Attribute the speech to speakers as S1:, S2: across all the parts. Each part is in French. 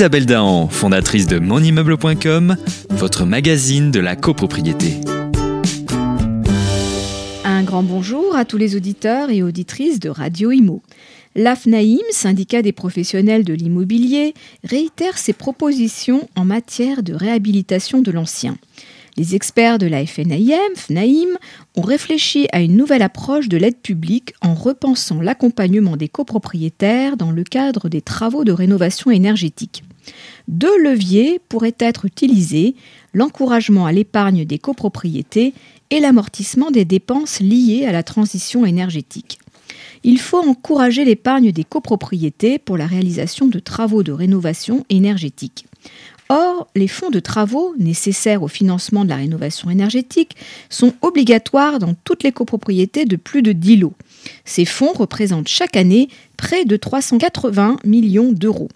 S1: Isabelle Dahan, fondatrice de monimmeuble.com, votre magazine de la copropriété.
S2: Un grand bonjour à tous les auditeurs et auditrices de Radio Imo. L'AFNAIM, syndicat des professionnels de l'immobilier, réitère ses propositions en matière de réhabilitation de l'ancien. Les experts de la FNAIM, FNAIM, ont réfléchi à une nouvelle approche de l'aide publique en repensant l'accompagnement des copropriétaires dans le cadre des travaux de rénovation énergétique. Deux leviers pourraient être utilisés, l'encouragement à l'épargne des copropriétés et l'amortissement des dépenses liées à la transition énergétique. Il faut encourager l'épargne des copropriétés pour la réalisation de travaux de rénovation énergétique. Or, les fonds de travaux nécessaires au financement de la rénovation énergétique sont obligatoires dans toutes les copropriétés de plus de 10 lots. Ces fonds représentent chaque année près de 380 millions d'euros.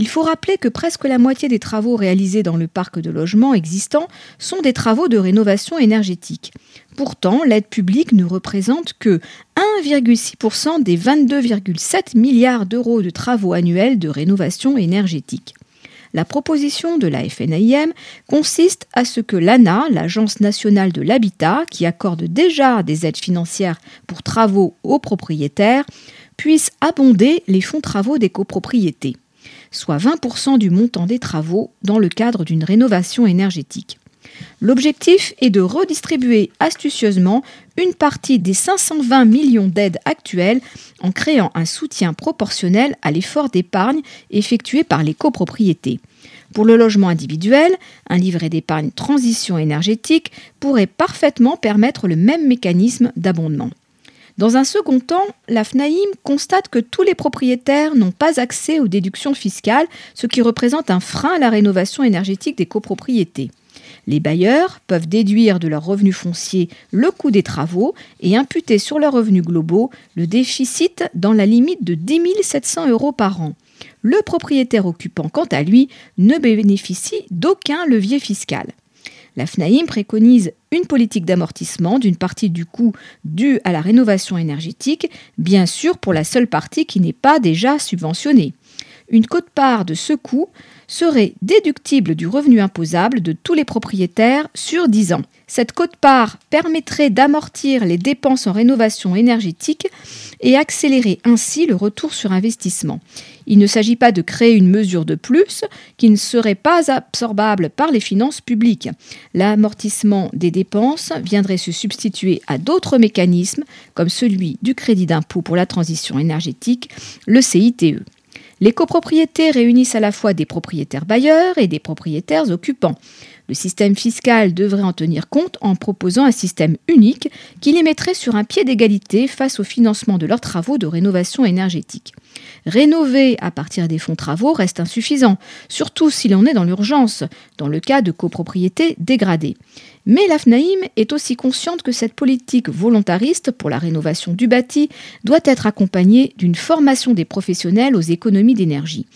S2: Il faut rappeler que presque la moitié des travaux réalisés dans le parc de logements existants sont des travaux de rénovation énergétique. Pourtant, l'aide publique ne représente que 1,6% des 22,7 milliards d'euros de travaux annuels de rénovation énergétique. La proposition de la FNAIM consiste à ce que l'ANA, l'Agence nationale de l'habitat, qui accorde déjà des aides financières pour travaux aux propriétaires, puisse abonder les fonds travaux des copropriétés, soit 20% du montant des travaux dans le cadre d'une rénovation énergétique. L'objectif est de redistribuer astucieusement une partie des 520 millions d'aides actuelles en créant un soutien proportionnel à l'effort d'épargne effectué par les copropriétés. Pour le logement individuel, un livret d'épargne transition énergétique pourrait parfaitement permettre le même mécanisme d'abondement. Dans un second temps, la FNAIM constate que tous les propriétaires n'ont pas accès aux déductions fiscales, ce qui représente un frein à la rénovation énergétique des copropriétés. Les bailleurs peuvent déduire de leurs revenus fonciers le coût des travaux et imputer sur leurs revenus globaux le déficit dans la limite de 10 700 euros par an. Le propriétaire occupant, quant à lui, ne bénéficie d'aucun levier fiscal. La FNAIM préconise une politique d'amortissement d'une partie du coût dû à la rénovation énergétique, bien sûr pour la seule partie qui n'est pas déjà subventionnée. Une cote-part de ce coût serait déductible du revenu imposable de tous les propriétaires sur 10 ans. Cette cote-part permettrait d'amortir les dépenses en rénovation énergétique et accélérer ainsi le retour sur investissement. Il ne s'agit pas de créer une mesure de plus qui ne serait pas absorbable par les finances publiques. L'amortissement des dépenses viendrait se substituer à d'autres mécanismes comme celui du crédit d'impôt pour la transition énergétique, le CITE. Les copropriétés réunissent à la fois des propriétaires bailleurs et des propriétaires occupants. Le système fiscal devrait en tenir compte en proposant un système unique qui les mettrait sur un pied d'égalité face au financement de leurs travaux de rénovation énergétique. Rénover à partir des fonds travaux reste insuffisant, surtout si l'on est dans l'urgence, dans le cas de copropriétés dégradées. Mais la FNAIM est aussi consciente que cette politique volontariste pour la rénovation du bâti doit être accompagnée d'une formation des professionnels aux économies d'énergie.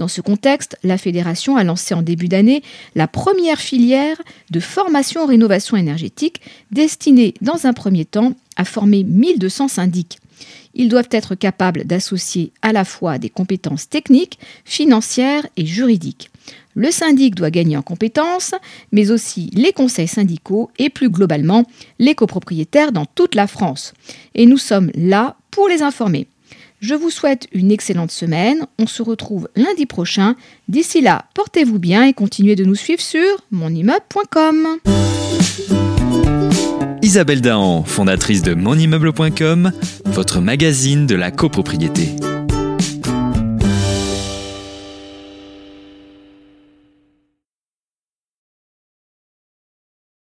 S2: Dans ce contexte, la fédération a lancé en début d'année la première filière de formation en rénovation énergétique destinée dans un premier temps à former 1200 syndics. Ils doivent être capables d'associer à la fois des compétences techniques, financières et juridiques. Le syndic doit gagner en compétences, mais aussi les conseils syndicaux et plus globalement les copropriétaires dans toute la France. Et nous sommes là pour les informer. Je vous souhaite une excellente semaine. On se retrouve lundi prochain. D'ici là, portez-vous bien et continuez de nous suivre sur monimmeuble.com.
S1: Isabelle Dahan, fondatrice de monimmeuble.com, votre magazine de la copropriété.